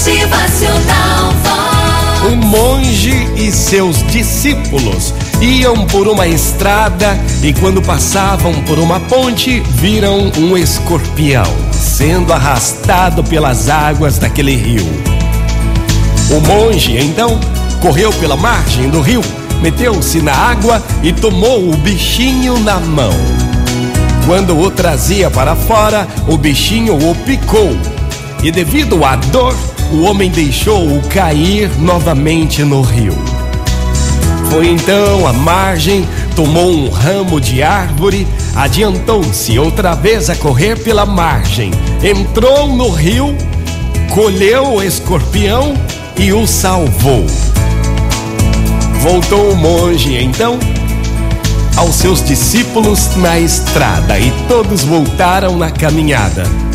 Motivacional. Um monge e seus discípulos iam por uma estrada e, quando passavam por uma ponte, viram um escorpião sendo arrastado pelas águas daquele rio. O monge então correu pela margem do rio, meteu-se na água e tomou o bichinho na mão. Quando o trazia para fora, o bichinho o picou. E devido à dor, o homem deixou-o cair novamente no rio. Foi então à margem, tomou um ramo de árvore, adiantou-se outra vez a correr pela margem, entrou no rio, colheu o escorpião e o salvou. Voltou o monge então aos seus discípulos na estrada e todos voltaram na caminhada.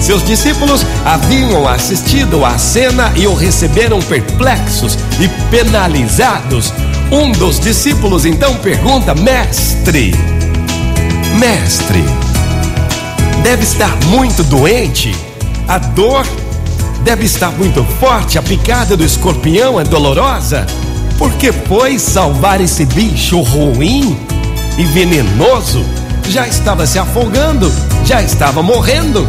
Seus discípulos haviam assistido à cena e o receberam perplexos e penalizados. Um dos discípulos então pergunta: Mestre, mestre, deve estar muito doente? A dor deve estar muito forte, a picada do escorpião é dolorosa? Por que foi salvar esse bicho ruim e venenoso? Já estava se afogando, já estava morrendo.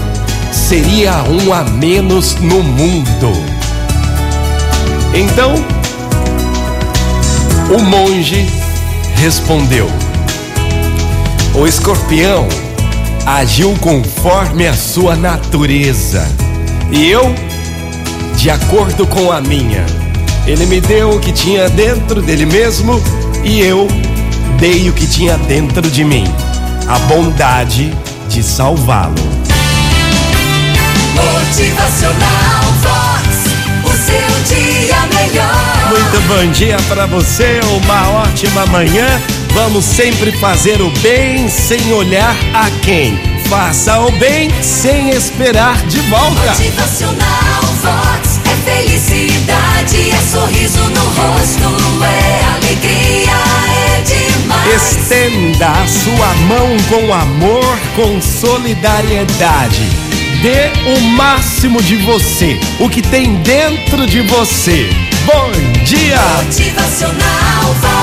Seria um a menos no mundo. Então, o monge respondeu: O escorpião agiu conforme a sua natureza, e eu, de acordo com a minha. Ele me deu o que tinha dentro dele mesmo e eu dei o que tinha dentro de mim a bondade de salvá-lo. Motivacional Vox. O seu dia melhor. Muito bom dia para você, uma ótima manhã. Vamos sempre fazer o bem sem olhar a quem. Faça o bem sem esperar de volta. Motivacional Vox. É felicidade, é sorriso no rosto, é alegria, é demais. Estenda a sua mão com amor, com solidariedade. Dê o máximo de você, o que tem dentro de você. Bom dia! Motivacional.